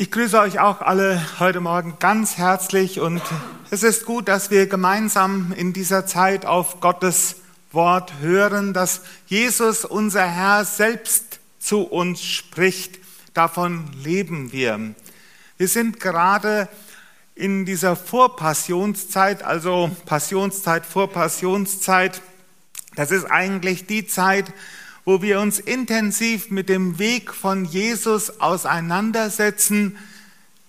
Ich grüße euch auch alle heute Morgen ganz herzlich und es ist gut, dass wir gemeinsam in dieser Zeit auf Gottes Wort hören, dass Jesus, unser Herr, selbst zu uns spricht. Davon leben wir. Wir sind gerade in dieser Vorpassionszeit, also Passionszeit, Vorpassionszeit. Das ist eigentlich die Zeit, wo wir uns intensiv mit dem Weg von Jesus auseinandersetzen.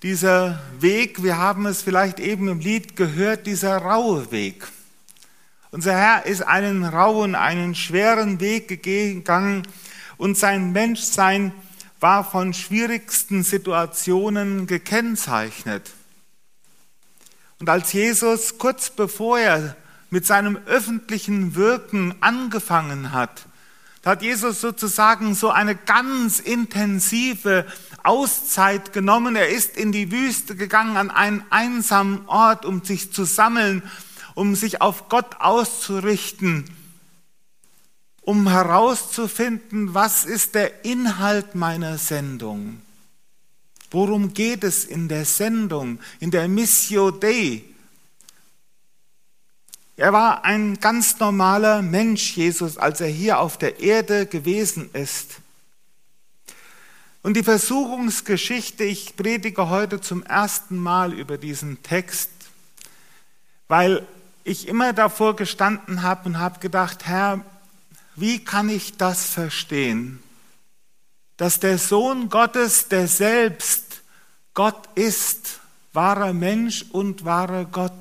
Dieser Weg, wir haben es vielleicht eben im Lied gehört, dieser raue Weg. Unser Herr ist einen rauen, einen schweren Weg gegangen und sein Menschsein war von schwierigsten Situationen gekennzeichnet. Und als Jesus kurz bevor er mit seinem öffentlichen Wirken angefangen hat, da hat Jesus sozusagen so eine ganz intensive Auszeit genommen. Er ist in die Wüste gegangen, an einen einsamen Ort, um sich zu sammeln, um sich auf Gott auszurichten, um herauszufinden, was ist der Inhalt meiner Sendung. Worum geht es in der Sendung, in der Missio Dei? Er war ein ganz normaler Mensch, Jesus, als er hier auf der Erde gewesen ist. Und die Versuchungsgeschichte, ich predige heute zum ersten Mal über diesen Text, weil ich immer davor gestanden habe und habe gedacht, Herr, wie kann ich das verstehen? Dass der Sohn Gottes, der selbst Gott ist, wahrer Mensch und wahrer Gott,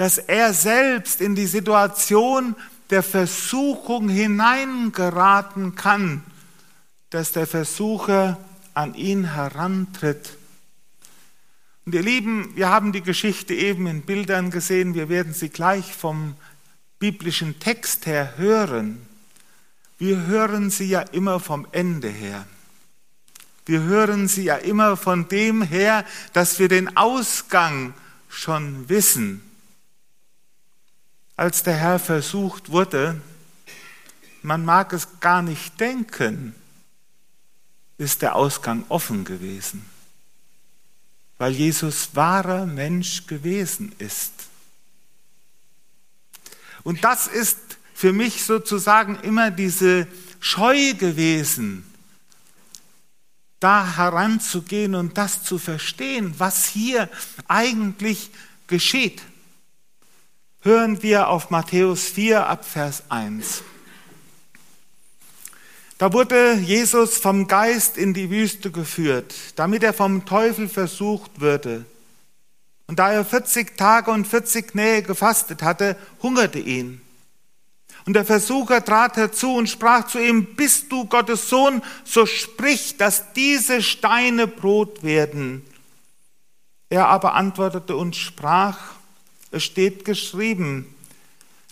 dass er selbst in die Situation der Versuchung hineingeraten kann, dass der Versucher an ihn herantritt. Und ihr Lieben, wir haben die Geschichte eben in Bildern gesehen, wir werden sie gleich vom biblischen Text her hören. Wir hören sie ja immer vom Ende her. Wir hören sie ja immer von dem her, dass wir den Ausgang schon wissen als der Herr versucht wurde, man mag es gar nicht denken, ist der Ausgang offen gewesen, weil Jesus wahrer Mensch gewesen ist. Und das ist für mich sozusagen immer diese Scheu gewesen, da heranzugehen und das zu verstehen, was hier eigentlich geschieht hören wir auf Matthäus 4 ab Vers 1. Da wurde Jesus vom Geist in die Wüste geführt, damit er vom Teufel versucht würde. Und da er 40 Tage und 40 Nähe gefastet hatte, hungerte ihn. Und der Versucher trat herzu und sprach zu ihm, bist du Gottes Sohn, so sprich, dass diese Steine Brot werden. Er aber antwortete und sprach, es steht geschrieben,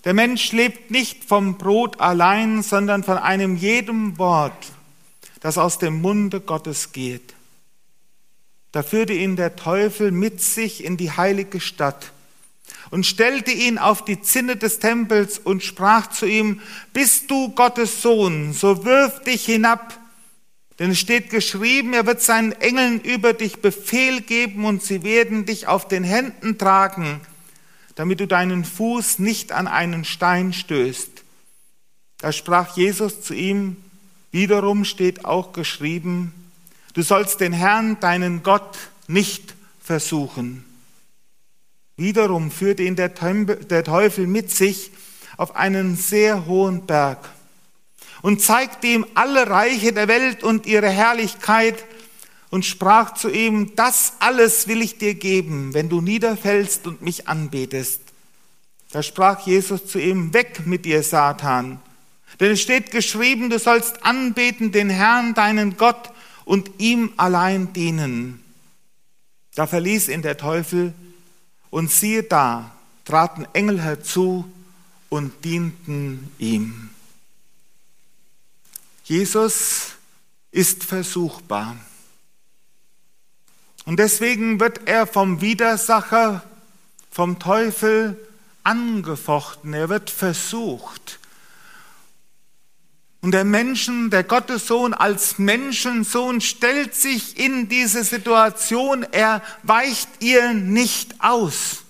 der Mensch lebt nicht vom Brot allein, sondern von einem jedem Wort, das aus dem Munde Gottes geht. Da führte ihn der Teufel mit sich in die heilige Stadt und stellte ihn auf die Zinne des Tempels und sprach zu ihm, bist du Gottes Sohn, so wirf dich hinab, denn es steht geschrieben, er wird seinen Engeln über dich Befehl geben und sie werden dich auf den Händen tragen, damit du deinen Fuß nicht an einen Stein stößt. Da sprach Jesus zu ihm, wiederum steht auch geschrieben, du sollst den Herrn, deinen Gott, nicht versuchen. Wiederum führte ihn der Teufel mit sich auf einen sehr hohen Berg und zeigte ihm alle Reiche der Welt und ihre Herrlichkeit und sprach zu ihm, das alles will ich dir geben, wenn du niederfällst und mich anbetest. Da sprach Jesus zu ihm, weg mit dir, Satan. Denn es steht geschrieben, du sollst anbeten den Herrn, deinen Gott, und ihm allein dienen. Da verließ ihn der Teufel, und siehe da, traten Engel herzu und dienten ihm. Jesus ist versuchbar. Und deswegen wird er vom Widersacher, vom Teufel angefochten, er wird versucht. Und der Menschen, der Gottessohn als Menschensohn stellt sich in diese Situation, er weicht ihr nicht aus.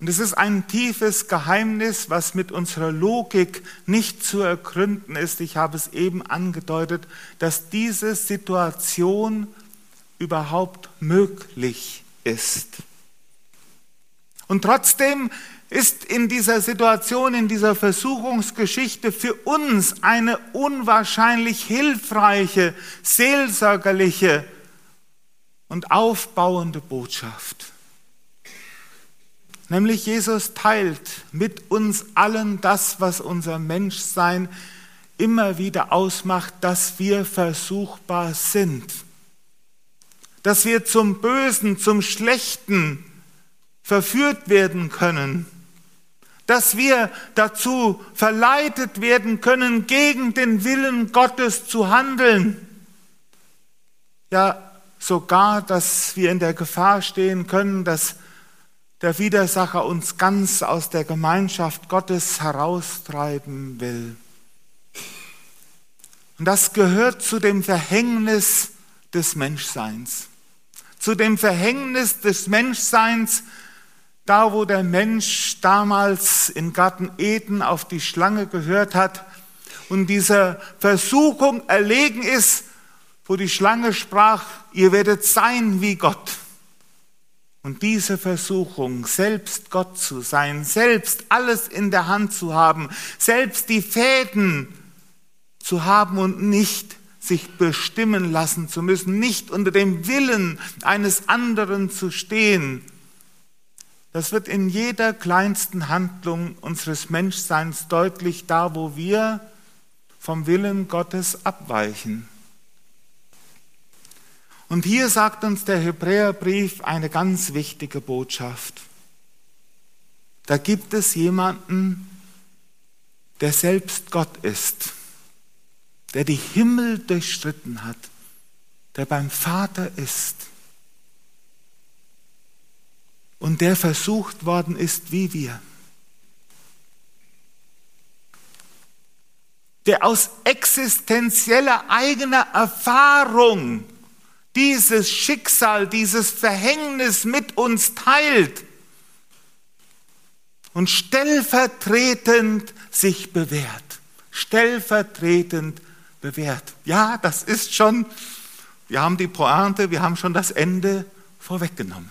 Und es ist ein tiefes Geheimnis, was mit unserer Logik nicht zu ergründen ist. Ich habe es eben angedeutet, dass diese Situation überhaupt möglich ist. Und trotzdem ist in dieser Situation, in dieser Versuchungsgeschichte für uns eine unwahrscheinlich hilfreiche, seelsorgerliche und aufbauende Botschaft. Nämlich Jesus teilt mit uns allen das, was unser Menschsein immer wieder ausmacht, dass wir versuchbar sind, dass wir zum Bösen, zum Schlechten verführt werden können dass wir dazu verleitet werden können, gegen den Willen Gottes zu handeln. Ja, sogar, dass wir in der Gefahr stehen können, dass der Widersacher uns ganz aus der Gemeinschaft Gottes heraustreiben will. Und das gehört zu dem Verhängnis des Menschseins. Zu dem Verhängnis des Menschseins, da, wo der Mensch damals in Garten Eden auf die Schlange gehört hat und dieser Versuchung erlegen ist, wo die Schlange sprach, ihr werdet sein wie Gott. Und diese Versuchung, selbst Gott zu sein, selbst alles in der Hand zu haben, selbst die Fäden zu haben und nicht sich bestimmen lassen zu müssen, nicht unter dem Willen eines anderen zu stehen, das wird in jeder kleinsten Handlung unseres Menschseins deutlich, da wo wir vom Willen Gottes abweichen. Und hier sagt uns der Hebräerbrief eine ganz wichtige Botschaft. Da gibt es jemanden, der selbst Gott ist, der die Himmel durchstritten hat, der beim Vater ist und der versucht worden ist wie wir. Der aus existenzieller eigener Erfahrung dieses Schicksal, dieses Verhängnis mit uns teilt und stellvertretend sich bewährt. Stellvertretend bewährt. Ja, das ist schon, wir haben die Pointe, wir haben schon das Ende vorweggenommen.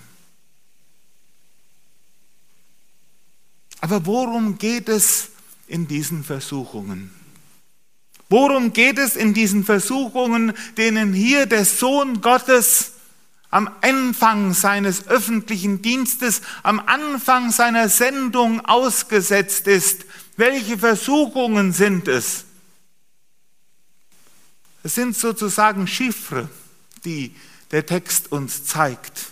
Aber worum geht es in diesen Versuchungen? Worum geht es in diesen Versuchungen, denen hier der Sohn Gottes am Anfang seines öffentlichen Dienstes, am Anfang seiner Sendung ausgesetzt ist? Welche Versuchungen sind es? Es sind sozusagen Chiffre, die der Text uns zeigt.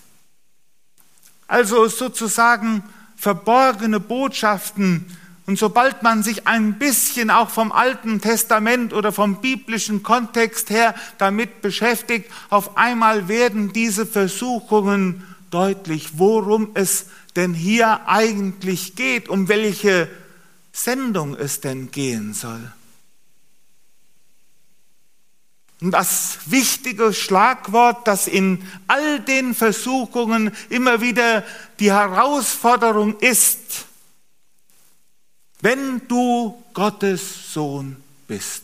Also sozusagen verborgene Botschaften. Und sobald man sich ein bisschen auch vom Alten Testament oder vom biblischen Kontext her damit beschäftigt, auf einmal werden diese Versuchungen deutlich, worum es denn hier eigentlich geht, um welche Sendung es denn gehen soll. Und das wichtige Schlagwort, das in all den Versuchungen immer wieder die Herausforderung ist, wenn du Gottes Sohn bist,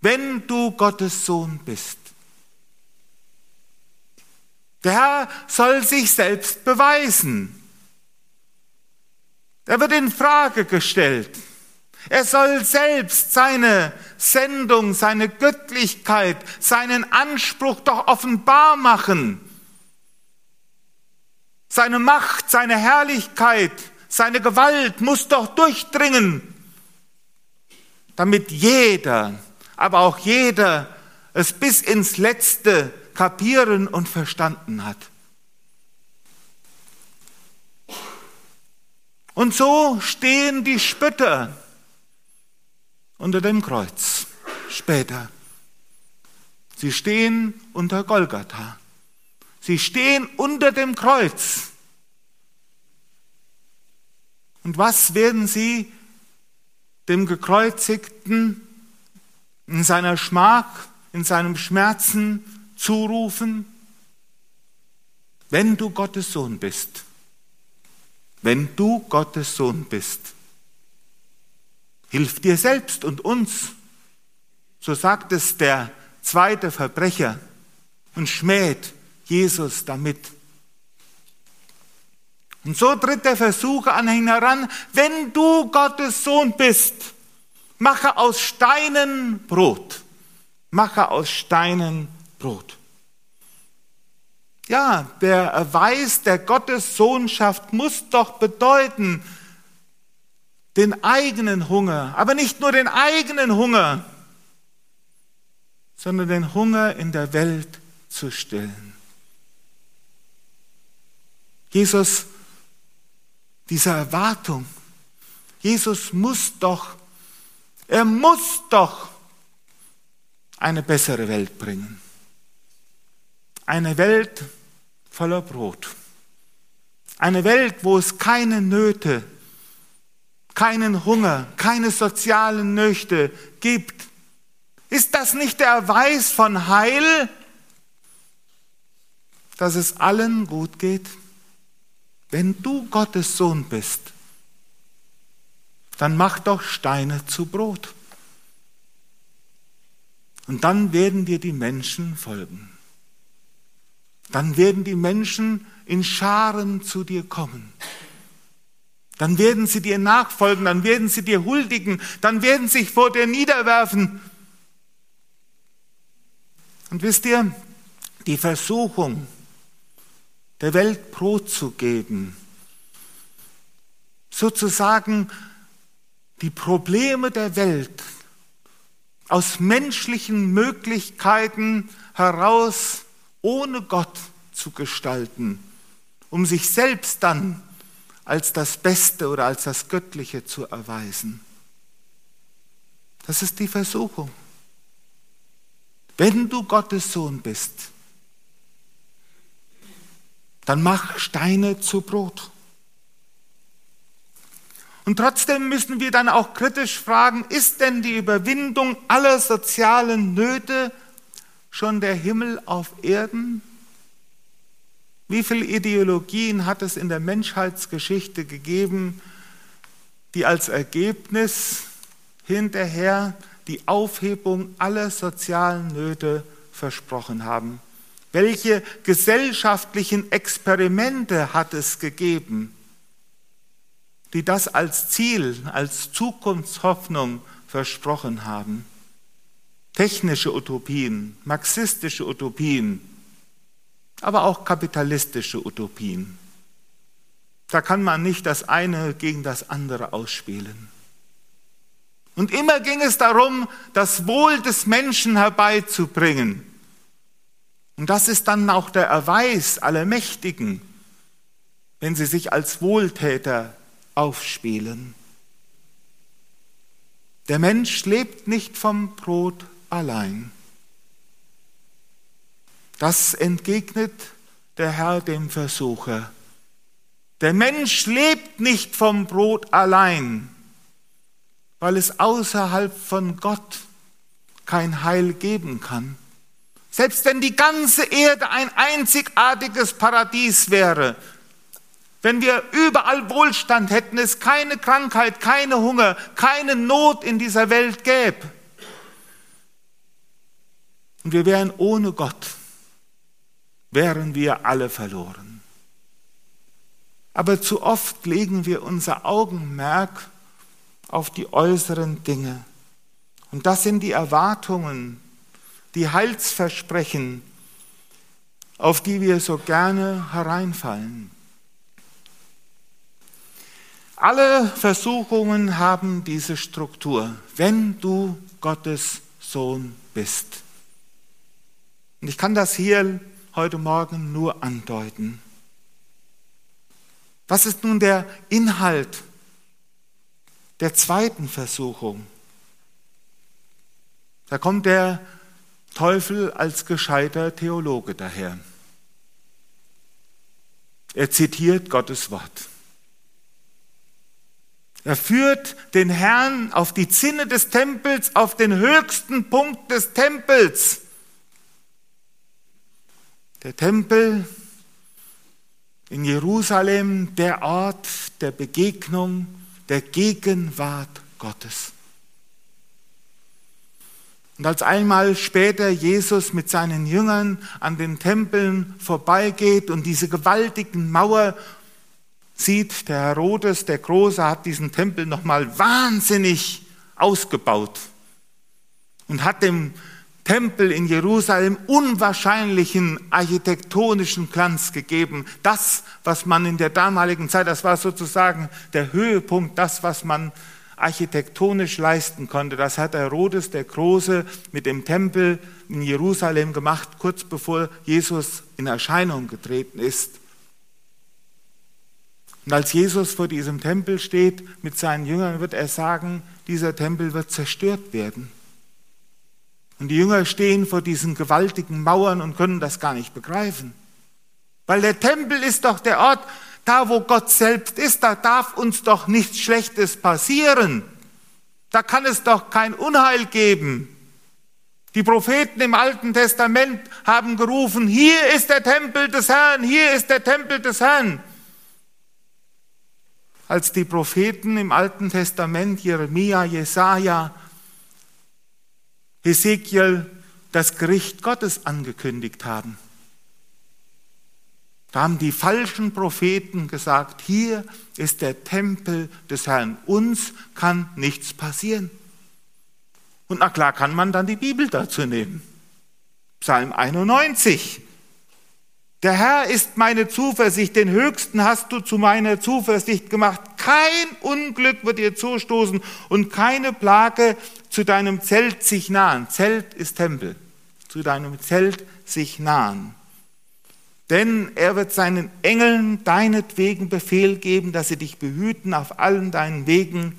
wenn du Gottes Sohn bist. Der Herr soll sich selbst beweisen. Er wird in Frage gestellt. Er soll selbst seine Sendung, seine Göttlichkeit, seinen Anspruch doch offenbar machen. Seine Macht, seine Herrlichkeit, seine Gewalt muss doch durchdringen, damit jeder, aber auch jeder es bis ins letzte kapieren und verstanden hat. Und so stehen die Spötter unter dem Kreuz. Später. Sie stehen unter Golgatha. Sie stehen unter dem Kreuz. Und was werden sie dem Gekreuzigten in seiner Schmach, in seinem Schmerzen zurufen, wenn du Gottes Sohn bist, wenn du Gottes Sohn bist, hilf dir selbst und uns, so sagt es der zweite Verbrecher und schmäht Jesus damit. Und so tritt der Versucher an ihn heran, wenn du Gottes Sohn bist, mache aus Steinen Brot. Mache aus Steinen Brot. Ja, der Erweis der Gottessohnschaft muss doch bedeuten, den eigenen Hunger, aber nicht nur den eigenen Hunger, sondern den Hunger in der Welt zu stillen. Jesus, diese Erwartung, Jesus muss doch, er muss doch eine bessere Welt bringen. Eine Welt voller Brot. Eine Welt, wo es keine Nöte, keinen Hunger, keine sozialen Nöte gibt. Ist das nicht der Erweis von Heil, dass es allen gut geht? Wenn du Gottes Sohn bist, dann mach doch Steine zu Brot. Und dann werden dir die Menschen folgen. Dann werden die Menschen in Scharen zu dir kommen. Dann werden sie dir nachfolgen, dann werden sie dir huldigen, dann werden sie sich vor dir niederwerfen. Und wisst ihr, die Versuchung, der Welt Brot zu geben, sozusagen die Probleme der Welt aus menschlichen Möglichkeiten heraus ohne Gott zu gestalten, um sich selbst dann als das Beste oder als das Göttliche zu erweisen. Das ist die Versuchung. Wenn du Gottes Sohn bist, dann mach Steine zu Brot. Und trotzdem müssen wir dann auch kritisch fragen, ist denn die Überwindung aller sozialen Nöte schon der Himmel auf Erden? Wie viele Ideologien hat es in der Menschheitsgeschichte gegeben, die als Ergebnis hinterher die Aufhebung aller sozialen Nöte versprochen haben? Welche gesellschaftlichen Experimente hat es gegeben, die das als Ziel, als Zukunftshoffnung versprochen haben? technische Utopien, marxistische Utopien, aber auch kapitalistische Utopien. Da kann man nicht das eine gegen das andere ausspielen. Und immer ging es darum, das Wohl des Menschen herbeizubringen. Und das ist dann auch der Erweis aller Mächtigen, wenn sie sich als Wohltäter aufspielen. Der Mensch lebt nicht vom Brot allein. Das entgegnet der Herr dem Versucher. Der Mensch lebt nicht vom Brot allein, weil es außerhalb von Gott kein Heil geben kann. Selbst wenn die ganze Erde ein einzigartiges Paradies wäre, wenn wir überall Wohlstand hätten, es keine Krankheit, keine Hunger, keine Not in dieser Welt gäbe, und wir wären ohne Gott, wären wir alle verloren. Aber zu oft legen wir unser Augenmerk auf die äußeren Dinge. Und das sind die Erwartungen, die Heilsversprechen, auf die wir so gerne hereinfallen. Alle Versuchungen haben diese Struktur, wenn du Gottes Sohn bist. Und ich kann das hier heute Morgen nur andeuten. Was ist nun der Inhalt der zweiten Versuchung? Da kommt der Teufel als gescheiter Theologe daher. Er zitiert Gottes Wort. Er führt den Herrn auf die Zinne des Tempels, auf den höchsten Punkt des Tempels. Der Tempel in Jerusalem, der Ort der Begegnung, der Gegenwart Gottes. Und als einmal später Jesus mit seinen Jüngern an den Tempeln vorbeigeht und diese gewaltigen Mauer sieht, der Herodes, der Große, hat diesen Tempel nochmal wahnsinnig ausgebaut und hat dem Tempel in Jerusalem unwahrscheinlichen architektonischen Glanz gegeben. Das, was man in der damaligen Zeit, das war sozusagen der Höhepunkt, das, was man architektonisch leisten konnte. Das hat Herodes der Große mit dem Tempel in Jerusalem gemacht, kurz bevor Jesus in Erscheinung getreten ist. Und als Jesus vor diesem Tempel steht mit seinen Jüngern, wird er sagen, dieser Tempel wird zerstört werden. Und die Jünger stehen vor diesen gewaltigen Mauern und können das gar nicht begreifen. Weil der Tempel ist doch der Ort, da wo Gott selbst ist, da darf uns doch nichts Schlechtes passieren. Da kann es doch kein Unheil geben. Die Propheten im Alten Testament haben gerufen, hier ist der Tempel des Herrn, hier ist der Tempel des Herrn. Als die Propheten im Alten Testament, Jeremia, Jesaja, Ezekiel, das Gericht Gottes angekündigt haben, da haben die falschen Propheten gesagt, hier ist der Tempel des Herrn, uns kann nichts passieren. Und na klar kann man dann die Bibel dazu nehmen. Psalm 91. Der Herr ist meine Zuversicht, den Höchsten hast du zu meiner Zuversicht gemacht. Kein Unglück wird dir zustoßen und keine Plage zu deinem Zelt sich nahen. Zelt ist Tempel. Zu deinem Zelt sich nahen. Denn er wird seinen Engeln deinetwegen Befehl geben, dass sie dich behüten auf allen deinen Wegen.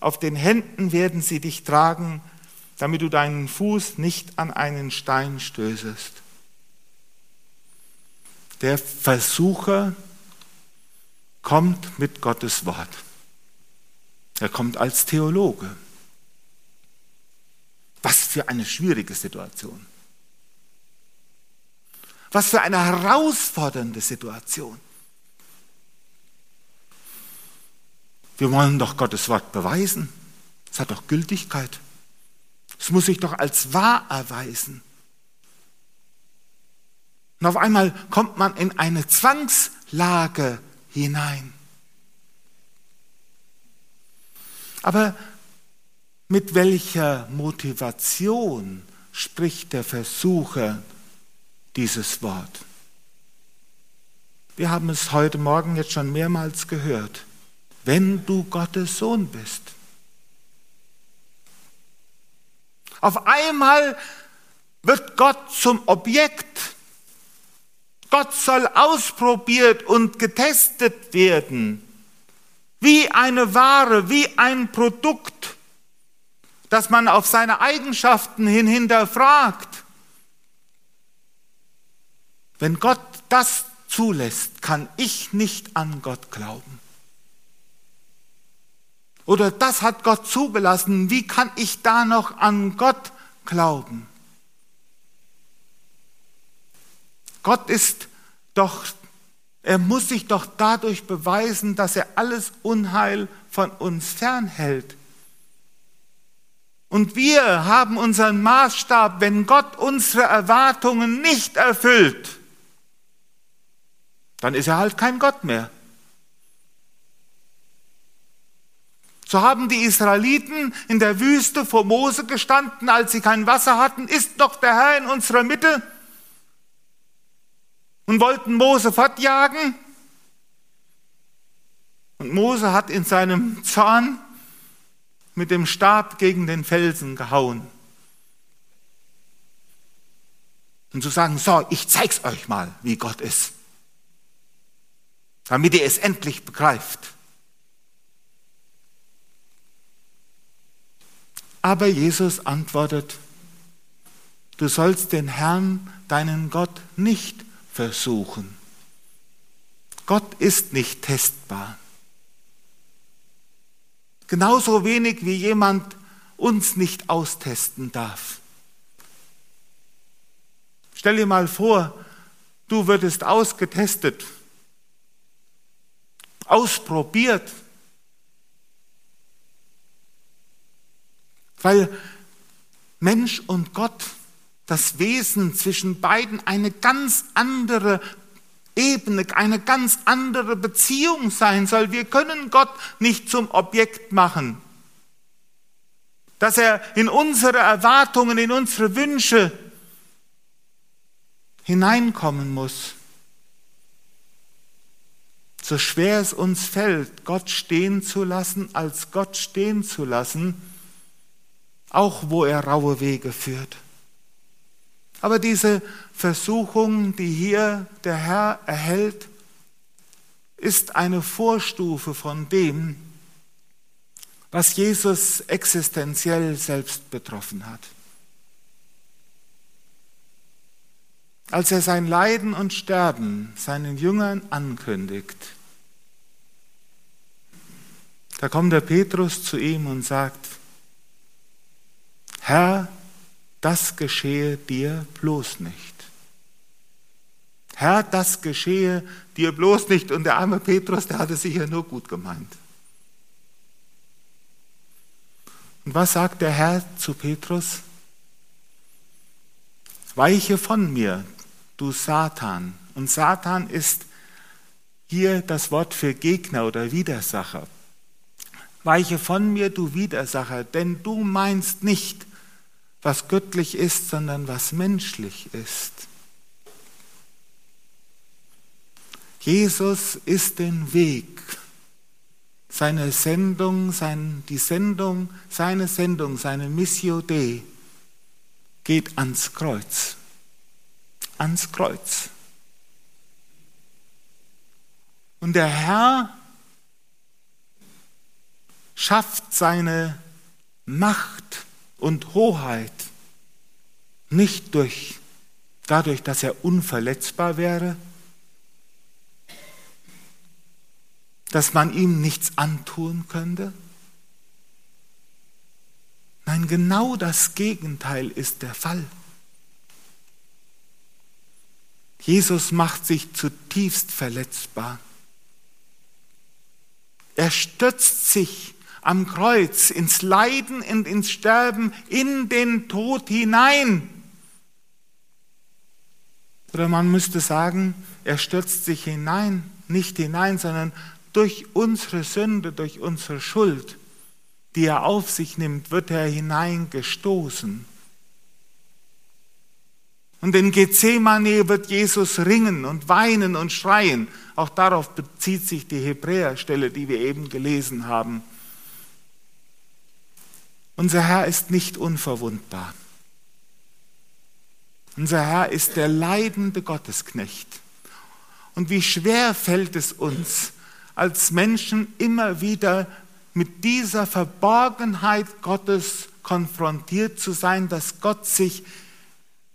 Auf den Händen werden sie dich tragen, damit du deinen Fuß nicht an einen Stein stößest. Der Versucher kommt mit Gottes Wort. Er kommt als Theologe. Was für eine schwierige Situation. Was für eine herausfordernde Situation. Wir wollen doch Gottes Wort beweisen. Es hat doch Gültigkeit. Es muss sich doch als wahr erweisen. Und auf einmal kommt man in eine Zwangslage hinein. Aber mit welcher Motivation spricht der Versucher dieses Wort? Wir haben es heute Morgen jetzt schon mehrmals gehört. Wenn du Gottes Sohn bist. Auf einmal wird Gott zum Objekt Gott soll ausprobiert und getestet werden, wie eine Ware, wie ein Produkt, das man auf seine Eigenschaften hin hinterfragt. Wenn Gott das zulässt, kann ich nicht an Gott glauben. Oder das hat Gott zugelassen, wie kann ich da noch an Gott glauben? Gott ist doch, er muss sich doch dadurch beweisen, dass er alles Unheil von uns fernhält. Und wir haben unseren Maßstab, wenn Gott unsere Erwartungen nicht erfüllt, dann ist er halt kein Gott mehr. So haben die Israeliten in der Wüste vor Mose gestanden, als sie kein Wasser hatten. Ist doch der Herr in unserer Mitte? und wollten Mose fortjagen. Und Mose hat in seinem Zorn mit dem Stab gegen den Felsen gehauen. Und zu sagen, so, ich zeig's euch mal, wie Gott ist. Damit ihr es endlich begreift. Aber Jesus antwortet, du sollst den Herrn, deinen Gott, nicht versuchen. Gott ist nicht testbar. Genauso wenig wie jemand uns nicht austesten darf. Stell dir mal vor, du würdest ausgetestet, ausprobiert, weil Mensch und Gott, das Wesen zwischen beiden eine ganz andere Ebene, eine ganz andere Beziehung sein soll. Wir können Gott nicht zum Objekt machen. Dass er in unsere Erwartungen, in unsere Wünsche hineinkommen muss. So schwer es uns fällt, Gott stehen zu lassen, als Gott stehen zu lassen, auch wo er raue Wege führt. Aber diese Versuchung, die hier der Herr erhält, ist eine Vorstufe von dem, was Jesus existenziell selbst betroffen hat. Als er sein Leiden und Sterben seinen Jüngern ankündigt, da kommt der Petrus zu ihm und sagt, Herr, das geschehe dir bloß nicht. Herr, das geschehe dir bloß nicht. Und der arme Petrus, der hatte sicher nur gut gemeint. Und was sagt der Herr zu Petrus? Weiche von mir, du Satan. Und Satan ist hier das Wort für Gegner oder Widersacher. Weiche von mir, du Widersacher, denn du meinst nicht, was göttlich ist, sondern was menschlich ist. Jesus ist den Weg, seine Sendung, sein, die Sendung, seine Sendung, seine Missio Dei geht ans Kreuz. Ans Kreuz. Und der Herr schafft seine Macht und Hoheit nicht durch, dadurch, dass er unverletzbar wäre, dass man ihm nichts antun könnte. Nein, genau das Gegenteil ist der Fall. Jesus macht sich zutiefst verletzbar. Er stützt sich am Kreuz, ins Leiden und ins Sterben, in den Tod hinein. Oder man müsste sagen, er stürzt sich hinein, nicht hinein, sondern durch unsere Sünde, durch unsere Schuld, die er auf sich nimmt, wird er hineingestoßen. Und in Gethsemane wird Jesus ringen und weinen und schreien. Auch darauf bezieht sich die Hebräerstelle, die wir eben gelesen haben. Unser Herr ist nicht unverwundbar. Unser Herr ist der leidende Gottesknecht. Und wie schwer fällt es uns als Menschen immer wieder mit dieser Verborgenheit Gottes konfrontiert zu sein, dass Gott sich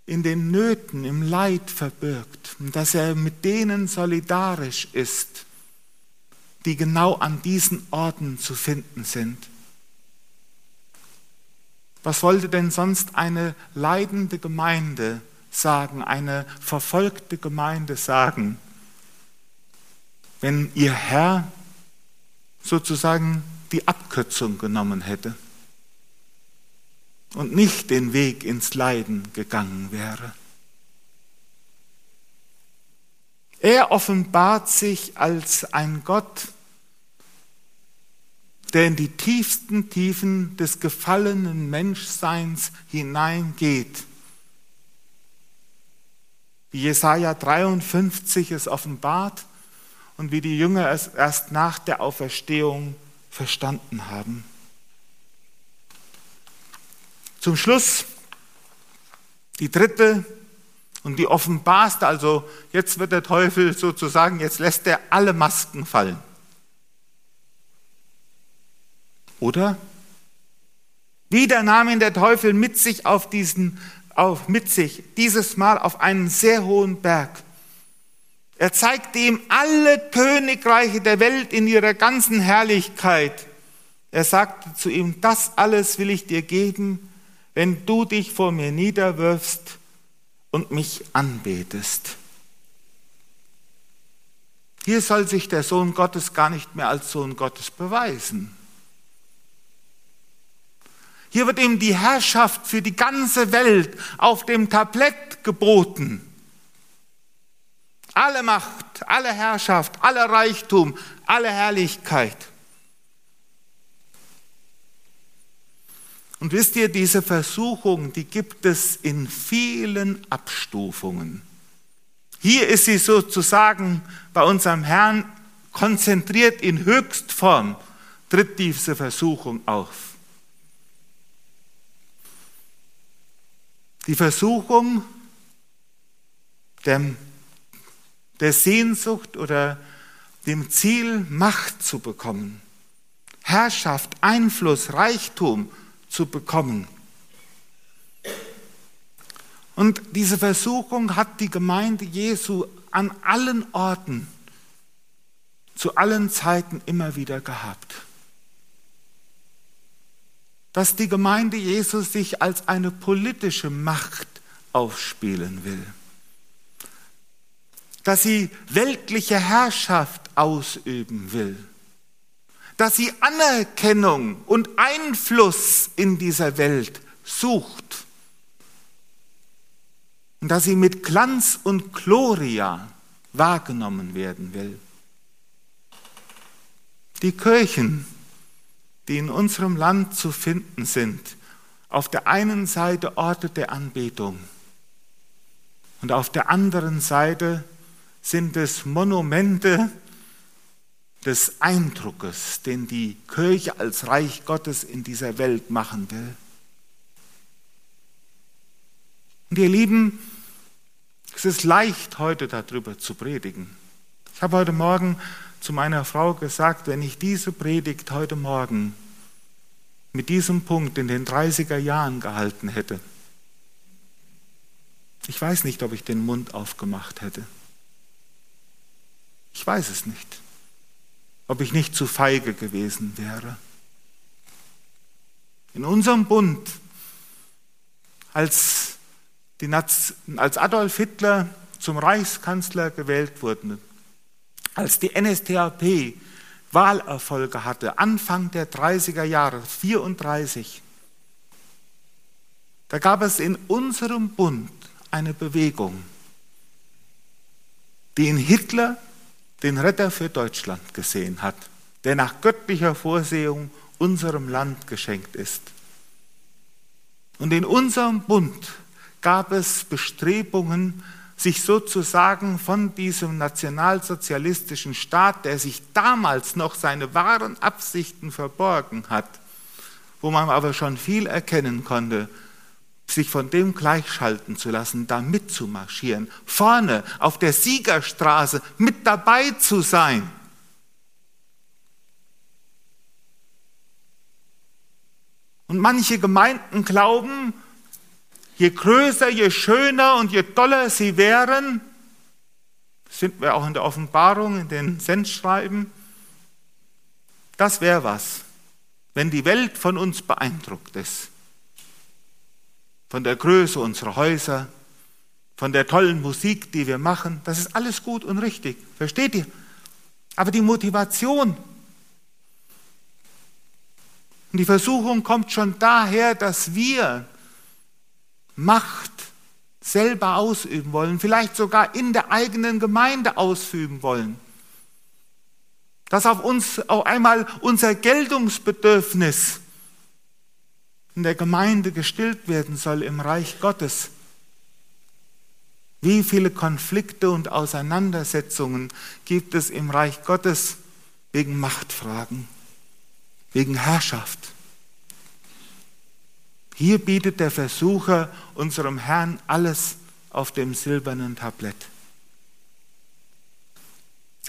in den Nöten, im Leid verbirgt und dass er mit denen solidarisch ist, die genau an diesen Orten zu finden sind. Was wollte denn sonst eine leidende Gemeinde sagen, eine verfolgte Gemeinde sagen, wenn ihr Herr sozusagen die Abkürzung genommen hätte und nicht den Weg ins Leiden gegangen wäre? Er offenbart sich als ein Gott, der in die tiefsten Tiefen des gefallenen Menschseins hineingeht. Wie Jesaja 53 es offenbart und wie die Jünger es erst nach der Auferstehung verstanden haben. Zum Schluss die dritte und die offenbarste, also jetzt wird der Teufel sozusagen, jetzt lässt er alle Masken fallen. Oder? Wieder nahm ihn der Teufel mit sich auf diesen, auf, mit sich, dieses Mal auf einen sehr hohen Berg. Er zeigte ihm alle Königreiche der Welt in ihrer ganzen Herrlichkeit. Er sagte zu ihm, das alles will ich dir geben, wenn du dich vor mir niederwirfst und mich anbetest. Hier soll sich der Sohn Gottes gar nicht mehr als Sohn Gottes beweisen. Hier wird ihm die Herrschaft für die ganze Welt auf dem Tablett geboten. Alle Macht, alle Herrschaft, alle Reichtum, alle Herrlichkeit. Und wisst ihr, diese Versuchung, die gibt es in vielen Abstufungen. Hier ist sie sozusagen bei unserem Herrn konzentriert in Höchstform, tritt diese Versuchung auf. Die Versuchung der, der Sehnsucht oder dem Ziel, Macht zu bekommen, Herrschaft, Einfluss, Reichtum, zu bekommen. Und diese Versuchung hat die Gemeinde Jesu an allen Orten, zu allen Zeiten immer wieder gehabt. Dass die Gemeinde Jesu sich als eine politische Macht aufspielen will. Dass sie weltliche Herrschaft ausüben will dass sie Anerkennung und Einfluss in dieser Welt sucht und dass sie mit Glanz und Gloria wahrgenommen werden will. Die Kirchen, die in unserem Land zu finden sind, auf der einen Seite Orte der Anbetung und auf der anderen Seite sind es Monumente des Eindruckes, den die Kirche als Reich Gottes in dieser Welt machen will. Und ihr Lieben, es ist leicht, heute darüber zu predigen. Ich habe heute Morgen zu meiner Frau gesagt, wenn ich diese Predigt heute Morgen mit diesem Punkt in den 30er Jahren gehalten hätte, ich weiß nicht, ob ich den Mund aufgemacht hätte. Ich weiß es nicht ob ich nicht zu feige gewesen wäre. In unserem Bund, als, als Adolf Hitler zum Reichskanzler gewählt wurde, als die NSDAP Wahlerfolge hatte, Anfang der 30er Jahre, 34, da gab es in unserem Bund eine Bewegung, die in Hitler den Retter für Deutschland gesehen hat, der nach göttlicher Vorsehung unserem Land geschenkt ist. Und in unserem Bund gab es Bestrebungen, sich sozusagen von diesem nationalsozialistischen Staat, der sich damals noch seine wahren Absichten verborgen hat, wo man aber schon viel erkennen konnte, sich von dem gleichschalten zu lassen, da mitzumarschieren, vorne auf der Siegerstraße mit dabei zu sein. Und manche Gemeinden glauben, je größer, je schöner und je toller sie wären, sind wir auch in der Offenbarung, in den Sendschreiben, das wäre was, wenn die Welt von uns beeindruckt ist von der Größe unserer Häuser, von der tollen Musik, die wir machen. Das ist alles gut und richtig. Versteht ihr? Aber die Motivation und die Versuchung kommt schon daher, dass wir Macht selber ausüben wollen, vielleicht sogar in der eigenen Gemeinde ausüben wollen. Dass auf uns auch einmal unser Geltungsbedürfnis in der Gemeinde gestillt werden soll im Reich Gottes. Wie viele Konflikte und Auseinandersetzungen gibt es im Reich Gottes wegen Machtfragen, wegen Herrschaft? Hier bietet der Versucher unserem Herrn alles auf dem silbernen Tablett.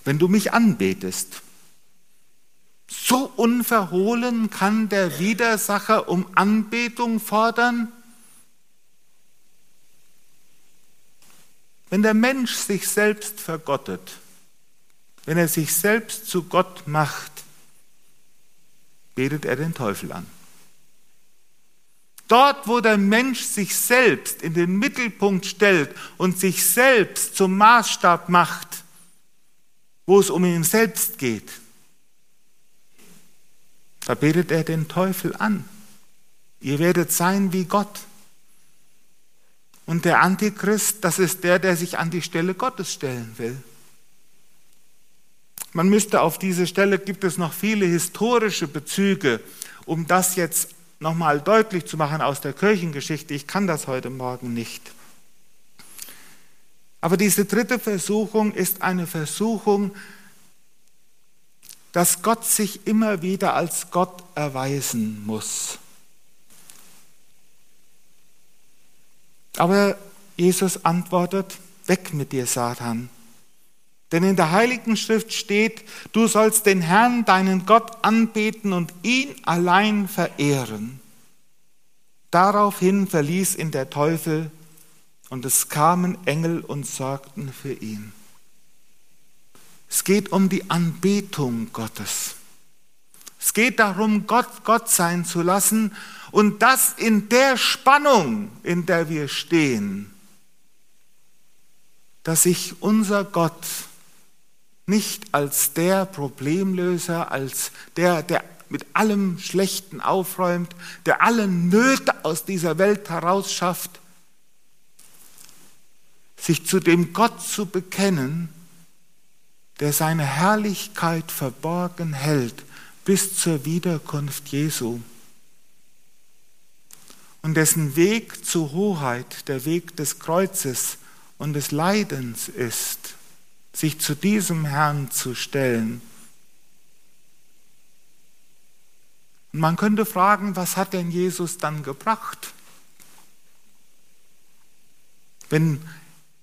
Wenn du mich anbetest, so unverhohlen kann der Widersacher um Anbetung fordern? Wenn der Mensch sich selbst vergottet, wenn er sich selbst zu Gott macht, betet er den Teufel an. Dort, wo der Mensch sich selbst in den Mittelpunkt stellt und sich selbst zum Maßstab macht, wo es um ihn selbst geht, da betet er den Teufel an. Ihr werdet sein wie Gott. Und der Antichrist, das ist der, der sich an die Stelle Gottes stellen will. Man müsste auf diese Stelle, gibt es noch viele historische Bezüge, um das jetzt nochmal deutlich zu machen aus der Kirchengeschichte. Ich kann das heute Morgen nicht. Aber diese dritte Versuchung ist eine Versuchung, dass Gott sich immer wieder als Gott erweisen muss. Aber Jesus antwortet, weg mit dir, Satan. Denn in der Heiligen Schrift steht, du sollst den Herrn, deinen Gott, anbeten und ihn allein verehren. Daraufhin verließ ihn der Teufel und es kamen Engel und sorgten für ihn. Es geht um die Anbetung Gottes. Es geht darum, Gott Gott sein zu lassen und das in der Spannung, in der wir stehen, dass sich unser Gott nicht als der Problemlöser, als der, der mit allem Schlechten aufräumt, der alle Nöte aus dieser Welt herausschafft, sich zu dem Gott zu bekennen, der seine Herrlichkeit verborgen hält bis zur Wiederkunft Jesu und dessen Weg zur Hoheit der Weg des Kreuzes und des Leidens ist sich zu diesem Herrn zu stellen. Und man könnte fragen, was hat denn Jesus dann gebracht? Wenn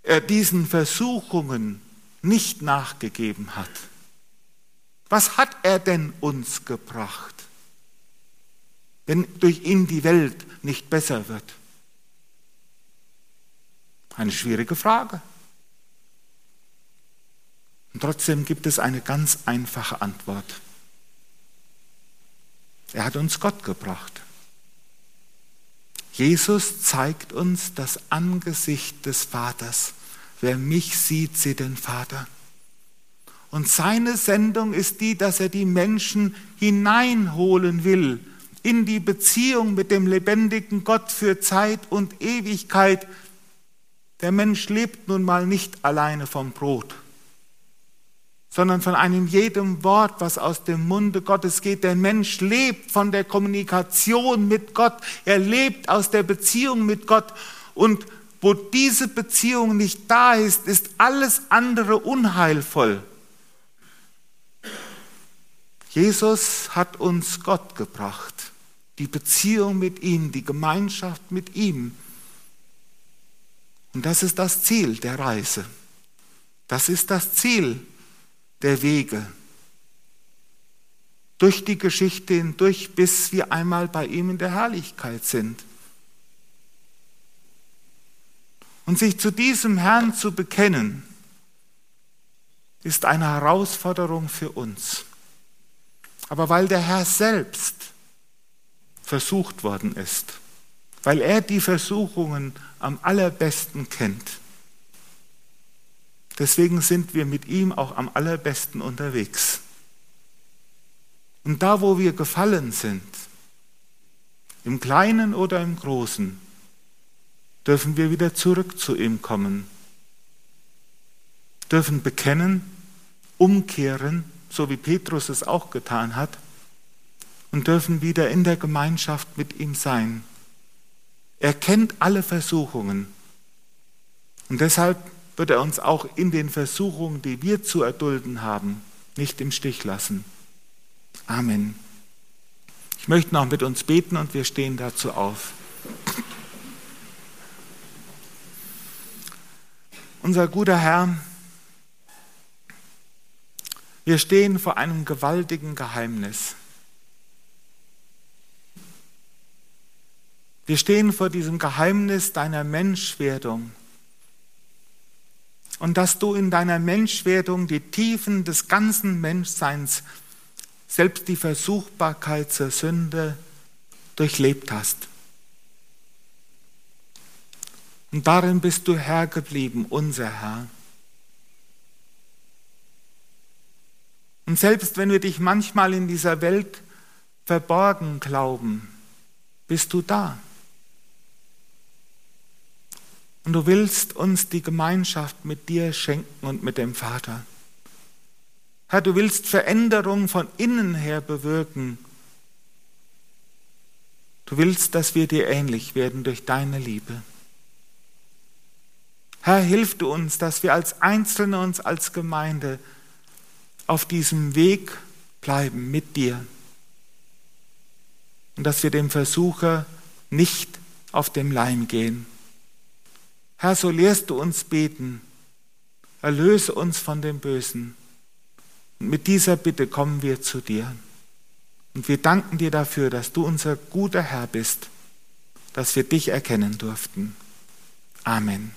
er diesen Versuchungen nicht nachgegeben hat. Was hat er denn uns gebracht, wenn durch ihn die Welt nicht besser wird? Eine schwierige Frage. Und trotzdem gibt es eine ganz einfache Antwort. Er hat uns Gott gebracht. Jesus zeigt uns das Angesicht des Vaters. Wer mich sieht, sieht den Vater. Und seine Sendung ist die, dass er die Menschen hineinholen will in die Beziehung mit dem lebendigen Gott für Zeit und Ewigkeit. Der Mensch lebt nun mal nicht alleine vom Brot sondern von einem jedem Wort, was aus dem Munde Gottes geht. Der Mensch lebt von der Kommunikation mit Gott, er lebt aus der Beziehung mit Gott und wo diese Beziehung nicht da ist, ist alles andere unheilvoll. Jesus hat uns Gott gebracht, die Beziehung mit ihm, die Gemeinschaft mit ihm. Und das ist das Ziel der Reise. Das ist das Ziel der Wege. Durch die Geschichte hindurch, bis wir einmal bei ihm in der Herrlichkeit sind. Und sich zu diesem Herrn zu bekennen, ist eine Herausforderung für uns. Aber weil der Herr selbst versucht worden ist, weil er die Versuchungen am allerbesten kennt, Deswegen sind wir mit ihm auch am allerbesten unterwegs. Und da, wo wir gefallen sind, im Kleinen oder im Großen, dürfen wir wieder zurück zu ihm kommen, dürfen bekennen, umkehren, so wie Petrus es auch getan hat, und dürfen wieder in der Gemeinschaft mit ihm sein. Er kennt alle Versuchungen. Und deshalb wird er uns auch in den Versuchungen, die wir zu erdulden haben, nicht im Stich lassen. Amen. Ich möchte noch mit uns beten und wir stehen dazu auf. Unser guter Herr, wir stehen vor einem gewaltigen Geheimnis. Wir stehen vor diesem Geheimnis deiner Menschwerdung und dass du in deiner Menschwerdung die Tiefen des ganzen Menschseins selbst die Versuchbarkeit zur Sünde durchlebt hast. Und darin bist du Herr geblieben, unser Herr. Und selbst wenn wir dich manchmal in dieser Welt verborgen glauben, bist du da. Und du willst uns die Gemeinschaft mit dir schenken und mit dem Vater. Herr, du willst Veränderung von innen her bewirken. Du willst, dass wir dir ähnlich werden durch deine Liebe. Herr, hilf du uns, dass wir als Einzelne uns als Gemeinde auf diesem Weg bleiben mit dir und dass wir dem Versucher nicht auf dem Leim gehen. Herr, so lehrst du uns beten, erlöse uns von dem Bösen. Und mit dieser Bitte kommen wir zu dir. Und wir danken dir dafür, dass du unser guter Herr bist, dass wir dich erkennen durften. Amen.